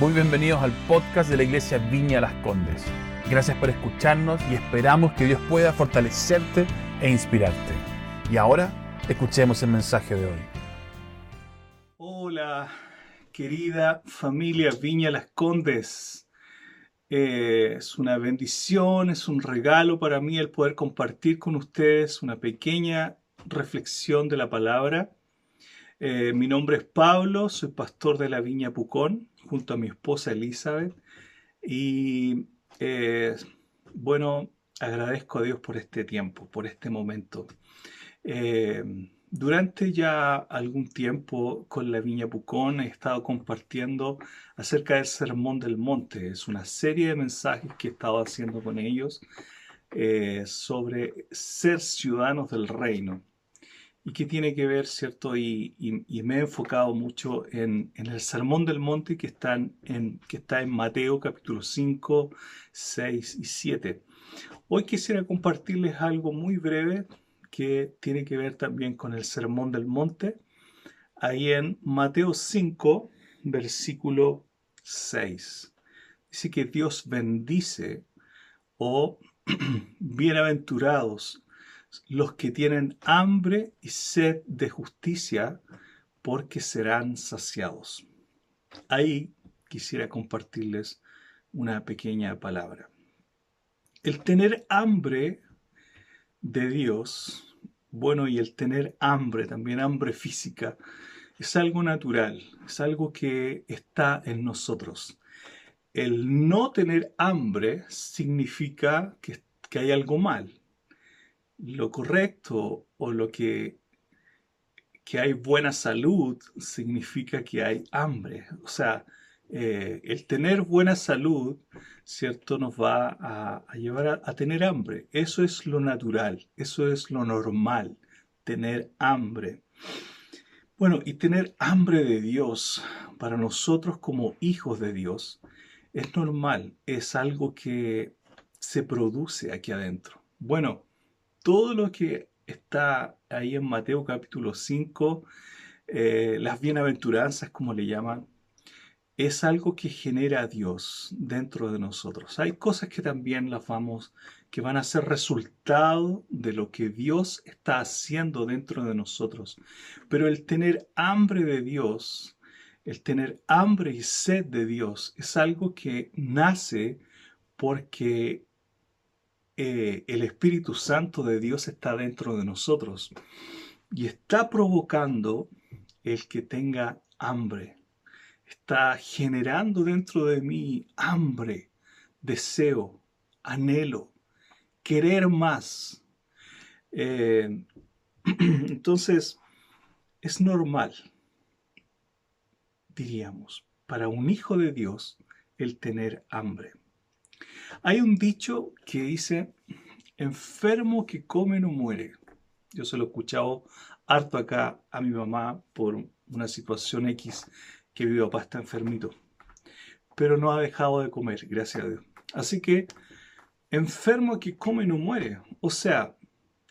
Muy bienvenidos al podcast de la Iglesia Viña Las Condes. Gracias por escucharnos y esperamos que Dios pueda fortalecerte e inspirarte. Y ahora, escuchemos el mensaje de hoy. Hola, querida familia Viña Las Condes. Eh, es una bendición, es un regalo para mí el poder compartir con ustedes una pequeña reflexión de la palabra. Eh, mi nombre es Pablo, soy pastor de la Viña Pucón, junto a mi esposa Elizabeth. Y eh, bueno, agradezco a Dios por este tiempo, por este momento. Eh, durante ya algún tiempo con la Viña Pucón he estado compartiendo acerca del Sermón del Monte. Es una serie de mensajes que he estado haciendo con ellos sobre ser ciudadanos del reino y que tiene que ver, ¿cierto? Y, me he enfocado mucho en, el Sermón del Monte que, está en Mateo capítulo 5, 6 y 7. Hoy quisiera compartirles algo muy breve que tiene que ver también con el Sermón del Monte. Ahí en Mateo 5, versículo 6. Dice que Dios bendice o bienaventurados los que tienen hambre y sed de justicia, porque serán saciados. Ahí quisiera compartirles una pequeña palabra. El tener hambre de Dios, bueno, y el tener hambre, también hambre física, es algo natural, es algo que está en nosotros. El no tener hambre significa que, que hay algo mal, lo correcto o lo que, que hay buena salud significa que hay hambre. O sea, eh, el tener buena salud, ¿cierto? Nos va a, llevar a, tener hambre. Eso es lo natural, eso es lo normal, tener hambre. Bueno, y tener hambre de Dios para nosotros como hijos de Dios es normal, es algo que se produce aquí adentro. Bueno, todo lo que está ahí en Mateo capítulo 5, eh, las bienaventuranzas, como le llaman, es algo que genera Dios dentro de nosotros. Hay cosas que también las vamos, que van a ser resultado de lo que Dios está haciendo dentro de nosotros. Pero el tener hambre de Dios, el tener hambre y sed de Dios, es algo que nace porque eh, el Espíritu Santo de Dios está dentro de nosotros y está provocando el que tenga hambre. Está generando dentro de mí hambre, deseo, anhelo, querer más. Eh, entonces, es normal, diríamos, para un hijo de Dios el tener hambre. Hay un dicho que dice, enfermo que come no muere. Yo se lo he escuchado harto acá a mi mamá por una situación X que mi papá está enfermito. Pero no ha dejado de comer, gracias a Dios. Así que, enfermo que come no muere. O sea,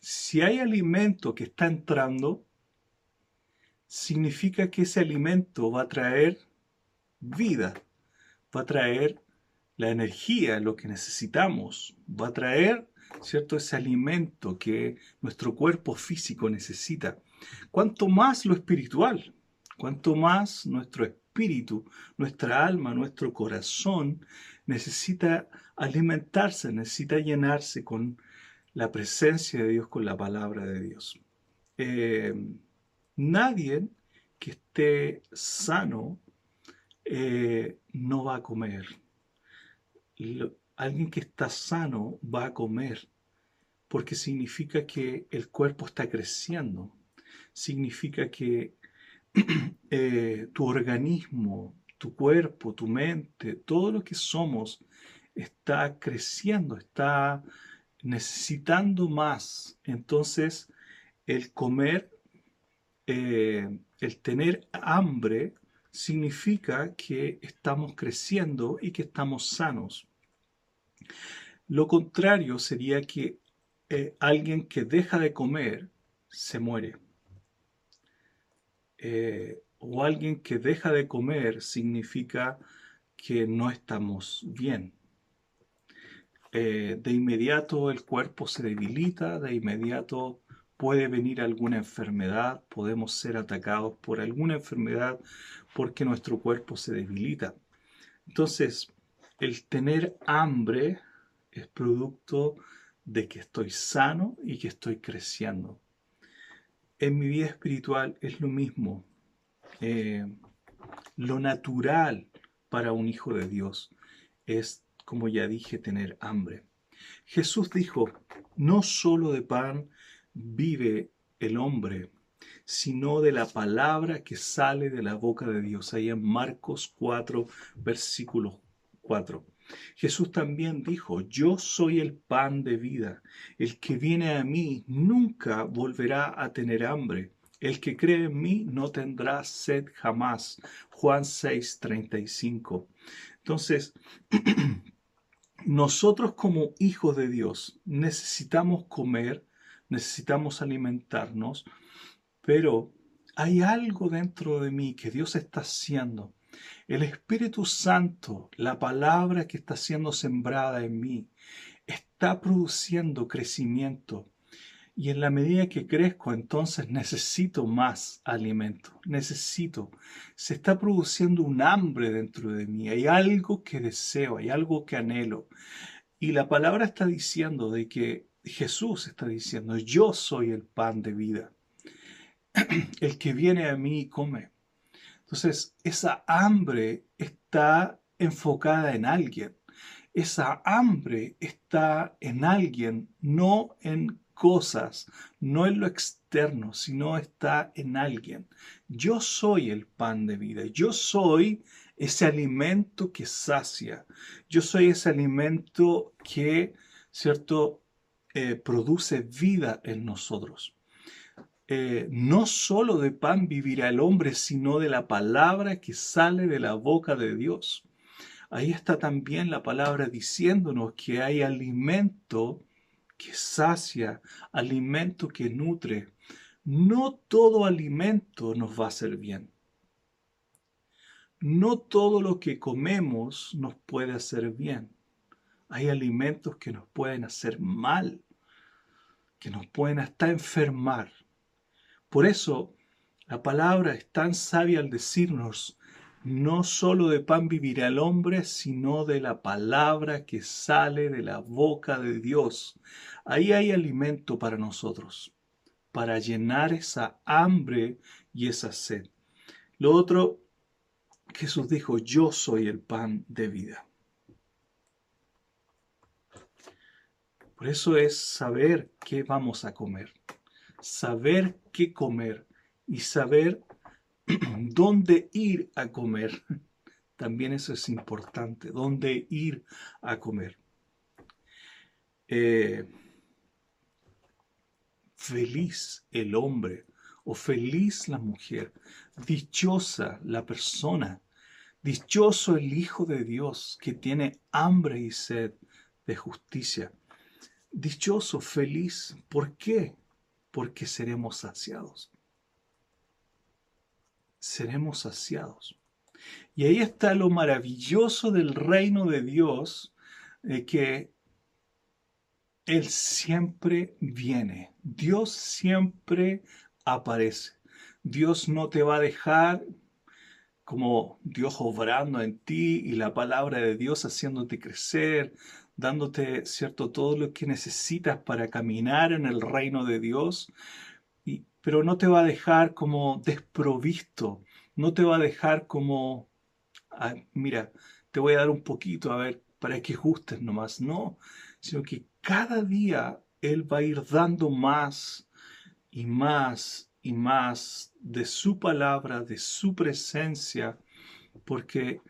si hay alimento que está entrando, significa que ese alimento va a traer vida, va a traer la energía, lo que necesitamos, va a traer, ¿cierto? Ese alimento que nuestro cuerpo físico necesita. Cuanto más lo espiritual, cuanto más nuestro espíritu, nuestra alma, nuestro corazón necesita alimentarse, necesita llenarse con la presencia de Dios, con la palabra de Dios. Eh, nadie que esté sano eh, no va a comer, alguien que está sano va a comer, porque significa que el cuerpo está creciendo, significa que eh, tu organismo, tu cuerpo, tu mente, todo lo que somos está creciendo, está necesitando más. Entonces, el comer, eh, el tener hambre, significa que estamos creciendo y que estamos sanos. Lo contrario sería que eh, alguien que deja de comer se muere. Eh, o alguien que deja de comer significa que no estamos bien. Eh, de inmediato el cuerpo se debilita, de inmediato puede venir alguna enfermedad, podemos ser atacados por alguna enfermedad porque nuestro cuerpo se debilita. Entonces, el tener hambre es producto de que estoy sano y que estoy creciendo. En mi vida espiritual es lo mismo. Eh, lo natural para un hijo de Dios es, como ya dije, tener hambre. Jesús dijo, no solo de pan vive el hombre, sino de la palabra que sale de la boca de Dios. Ahí en Marcos 4, versículo 4. Jesús también dijo, yo soy el pan de vida. El que viene a mí nunca volverá a tener hambre. El que cree en mí no tendrá sed jamás. Juan 6, 35. Entonces, nosotros como hijos de Dios necesitamos comer, necesitamos alimentarnos, pero hay algo dentro de mí que Dios está haciendo el Espíritu Santo, la palabra que está siendo sembrada en mí, está produciendo crecimiento. Y en la medida que crezco, entonces necesito más alimento. Necesito. Se está produciendo un hambre dentro de mí. Hay algo que deseo, hay algo que anhelo. Y la palabra está diciendo de que Jesús está diciendo, yo soy el pan de vida. El que viene a mí y come. Entonces, esa hambre está enfocada en alguien. Esa hambre está en alguien, no en cosas, no en lo externo, sino está en alguien. Yo soy el pan de vida. Yo soy ese alimento que sacia. Yo soy ese alimento que, ¿cierto?, eh, produce vida en nosotros. Eh, no solo de pan vivirá el hombre, sino de la palabra que sale de la boca de Dios. Ahí está también la palabra diciéndonos que hay alimento que sacia, alimento que nutre. No todo alimento nos va a hacer bien. No todo lo que comemos nos puede hacer bien. Hay alimentos que nos pueden hacer mal, que nos pueden hasta enfermar. Por eso la palabra es tan sabia al decirnos, no solo de pan vivirá el hombre, sino de la palabra que sale de la boca de Dios. Ahí hay alimento para nosotros, para llenar esa hambre y esa sed. Lo otro, Jesús dijo, yo soy el pan de vida. Por eso es saber qué vamos a comer saber qué comer y saber dónde ir a comer. También eso es importante, dónde ir a comer. Eh, feliz el hombre o feliz la mujer, dichosa la persona, dichoso el Hijo de Dios que tiene hambre y sed de justicia. Dichoso, feliz, ¿por qué? porque seremos saciados. Seremos saciados. Y ahí está lo maravilloso del reino de Dios, de que Él siempre viene, Dios siempre aparece. Dios no te va a dejar como Dios obrando en ti y la palabra de Dios haciéndote crecer, dándote, ¿cierto?, todo lo que necesitas para caminar en el reino de Dios, y, pero no te va a dejar como desprovisto, no te va a dejar como, ah, mira, te voy a dar un poquito, a ver, para que gustes nomás, no, sino que cada día Él va a ir dando más y más y más de su palabra, de su presencia, porque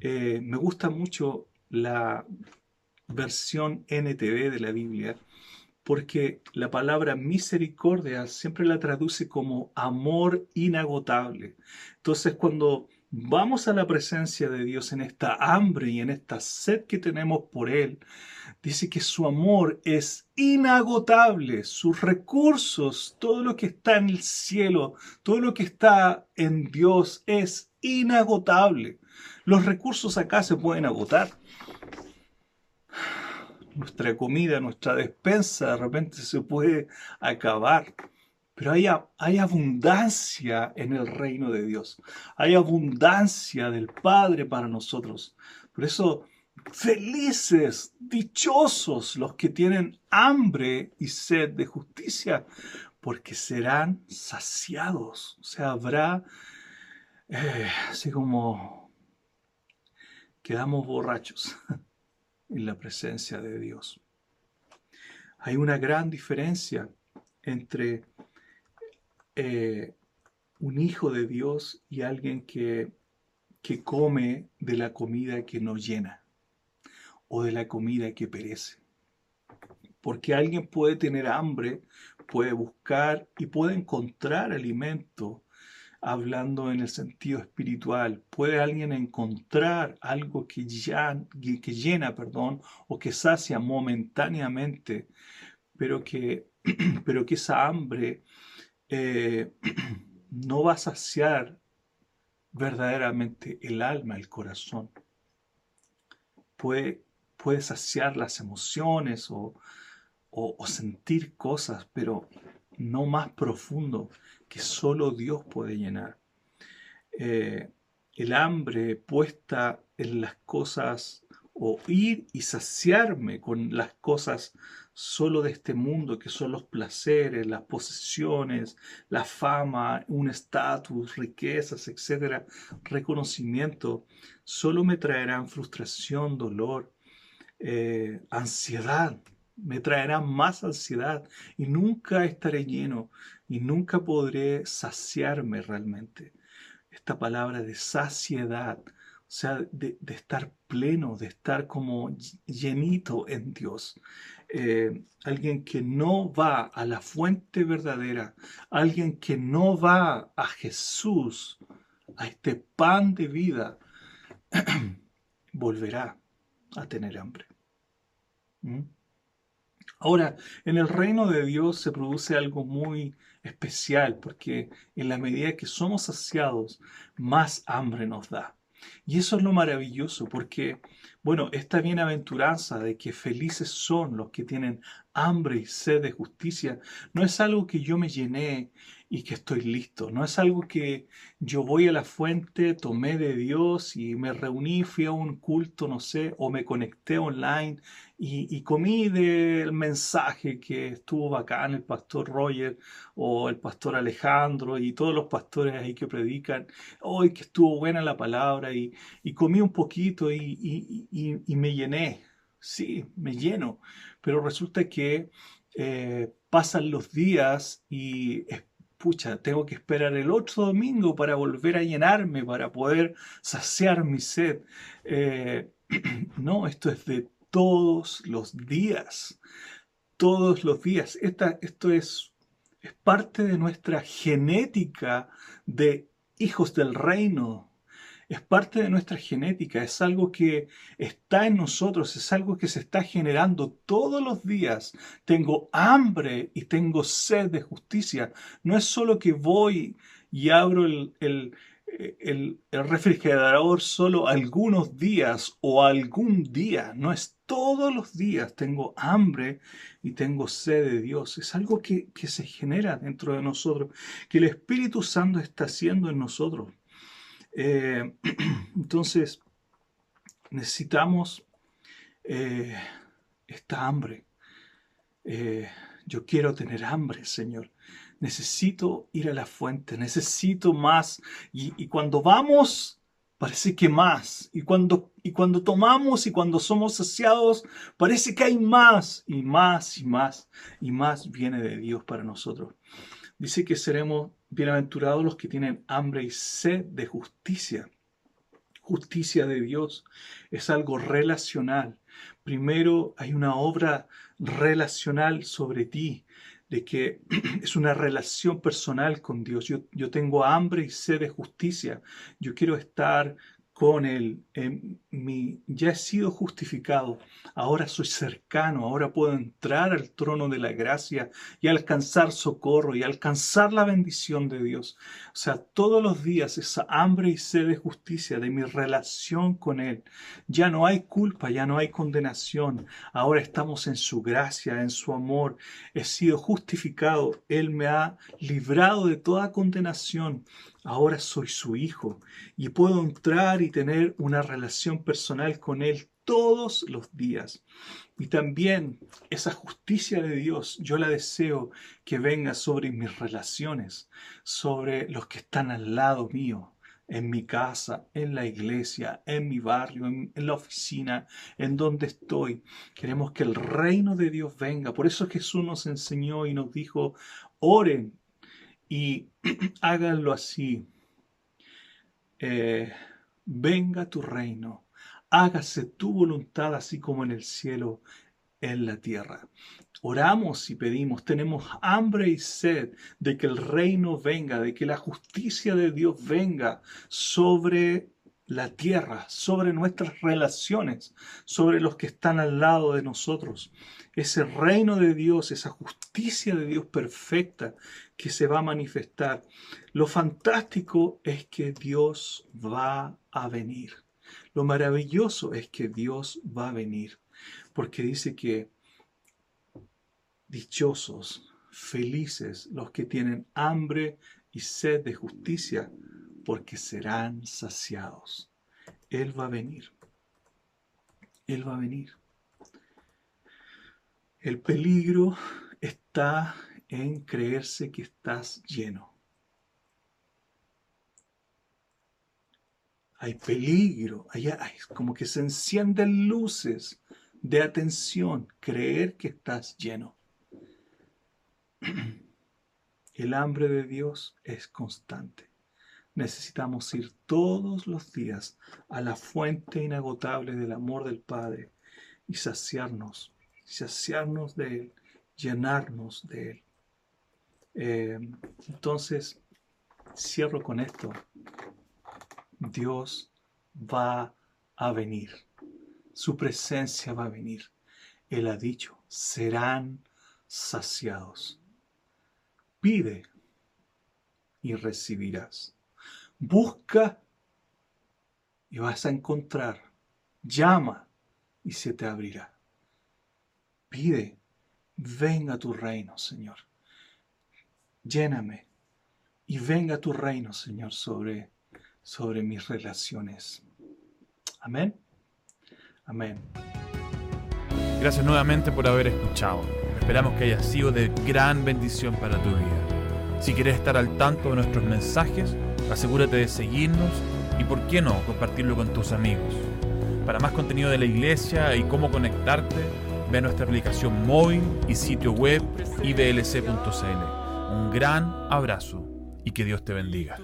eh, me gusta mucho la versión NTV de la Biblia, porque la palabra misericordia siempre la traduce como amor inagotable. Entonces, cuando vamos a la presencia de Dios en esta hambre y en esta sed que tenemos por Él, dice que su amor es inagotable, sus recursos, todo lo que está en el cielo, todo lo que está en Dios es inagotable. Los recursos acá se pueden agotar. Nuestra comida, nuestra despensa de repente se puede acabar. Pero hay, hay, abundancia en el reino de Dios. Hay abundancia del Padre para nosotros. Por eso, felices, dichosos los que tienen hambre y sed de justicia, porque serán saciados. O sea, habrá, eh, así como quedamos borrachos en la presencia de Dios. Hay una gran diferencia entre eh, un hijo de Dios y alguien que, que come de la comida que no llena o de la comida que perece. Porque alguien puede tener hambre, puede buscar y puede encontrar alimento hablando en el sentido espiritual. Puede alguien encontrar algo que, llena perdón, o que sacia momentáneamente, pero que, pero que esa hambre eh, no va a saciar verdaderamente el alma, el corazón. Puede, puede saciar las emociones o, sentir cosas, pero no más profundo que solo Dios puede llenar. Eh, el hambre puesta en las cosas o ir y saciarme con las cosas solo de este mundo, que son los placeres, las posesiones, la fama, un estatus, riquezas, etcétera, reconocimiento, solo me traerán frustración, dolor, eh, ansiedad, me traerán más ansiedad y nunca estaré lleno y nunca podré saciarme realmente. Esta palabra de saciedad, o sea, de, de estar pleno, de estar como llenito en Dios. Eh, alguien que no va a la fuente verdadera, alguien que no va a Jesús, a este pan de vida, volverá a tener hambre. ¿Mm? Ahora, en el reino de Dios se produce algo muy especial, porque en la medida que somos saciados, más hambre nos da. Y eso es lo maravilloso, porque, bueno, esta bienaventuranza de que felices son los que tienen hambre y sed de justicia, no es algo que yo me llené y que estoy listo. No es algo que yo voy a la fuente, tomé de Dios y me reuní, fui a un culto, no sé, o me conecté online y, comí del mensaje que estuvo bacán el pastor Roger o el pastor Alejandro y todos los pastores ahí que predican. Hoy que estuvo buena la palabra y, comí un poquito y, y, me llené. Sí, me lleno. Pero resulta que eh, pasan los días y pucha, tengo que esperar el otro domingo para volver a llenarme, para poder saciar mi sed. Eh, no, esto es de todos los días, todos los días. Esta, esto es, es parte de nuestra genética de hijos del reino, es parte de nuestra genética, es algo que está en nosotros, es algo que se está generando todos los días. Tengo hambre y tengo sed de justicia. No es solo que voy y abro el, el, el, refrigerador solo algunos días o algún día, no es todos los días tengo hambre y tengo sed de Dios. Es algo que, que se genera dentro de nosotros, que el Espíritu Santo está haciendo en nosotros. Eh, entonces, necesitamos eh, esta hambre. Eh, yo quiero tener hambre, Señor. Necesito ir a la fuente, necesito más. Y, cuando vamos, parece que más. Y cuando, y cuando tomamos y cuando somos saciados, parece que hay más y más y más. Y más viene de Dios para nosotros. Dice que seremos Bienaventurados los que tienen hambre y sed de justicia. Justicia de Dios es algo relacional. Primero hay una obra relacional sobre ti, de que es una relación personal con Dios. Yo, yo tengo hambre y sed de justicia. Yo quiero estar con Él. mi, ya he sido justificado. Ahora soy cercano. Ahora puedo entrar al trono de la gracia y alcanzar socorro y alcanzar la bendición de Dios. O sea, todos los días esa hambre y sed de justicia de mi relación con Él. Ya no hay culpa, ya no hay condenación. Ahora estamos en su gracia, en su amor. He sido justificado. Él me ha librado de toda condenación ahora soy su hijo y puedo entrar y tener una relación personal con Él todos los días. Y también esa justicia de Dios, yo la deseo que venga sobre mis relaciones, sobre los que están al lado mío, en mi casa, en la iglesia, en mi barrio, en, la oficina, en donde estoy. Queremos que el reino de Dios venga. Por eso Jesús nos enseñó y nos dijo, oren y háganlo así. Eh, venga tu reino, hágase tu voluntad así como en el cielo, en la tierra. Oramos y pedimos, tenemos hambre y sed de que el reino venga, de que la justicia de Dios venga sobre la tierra, sobre nuestras relaciones, sobre los que están al lado de nosotros. Ese reino de Dios, esa justicia de Dios perfecta que se va a manifestar. Lo fantástico es que Dios va a venir. Lo maravilloso es que Dios va a venir, porque dice que dichosos, felices los que tienen hambre y sed de justicia, porque serán saciados. Él va a venir. Él va a venir. El peligro está en creerse que estás lleno. Hay peligro, hay, como que se encienden luces de atención, creer que estás lleno. El hambre de Dios es constante. Necesitamos ir todos los días a la fuente inagotable del amor del Padre y saciarnos, saciarnos de Él, llenarnos de Él. Eh, entonces, cierro con esto. Dios va a venir. Su presencia va a venir. Él ha dicho, serán saciados. Pide y recibirás. Busca y vas a encontrar. Llama y se te abrirá. Pide, venga tu reino, Señor. Lléname y venga tu reino, Señor, sobre, sobre mis relaciones. Amén. Amén. Gracias nuevamente por haber escuchado. Esperamos que haya sido de gran bendición para tu vida. Si quieres estar al tanto de nuestros mensajes, Asegúrate de seguirnos y, por qué no, compartirlo con tus amigos. Para más contenido de la iglesia y cómo conectarte, ve nuestra aplicación móvil y sitio web iblc.cl. Un gran abrazo y que Dios te bendiga.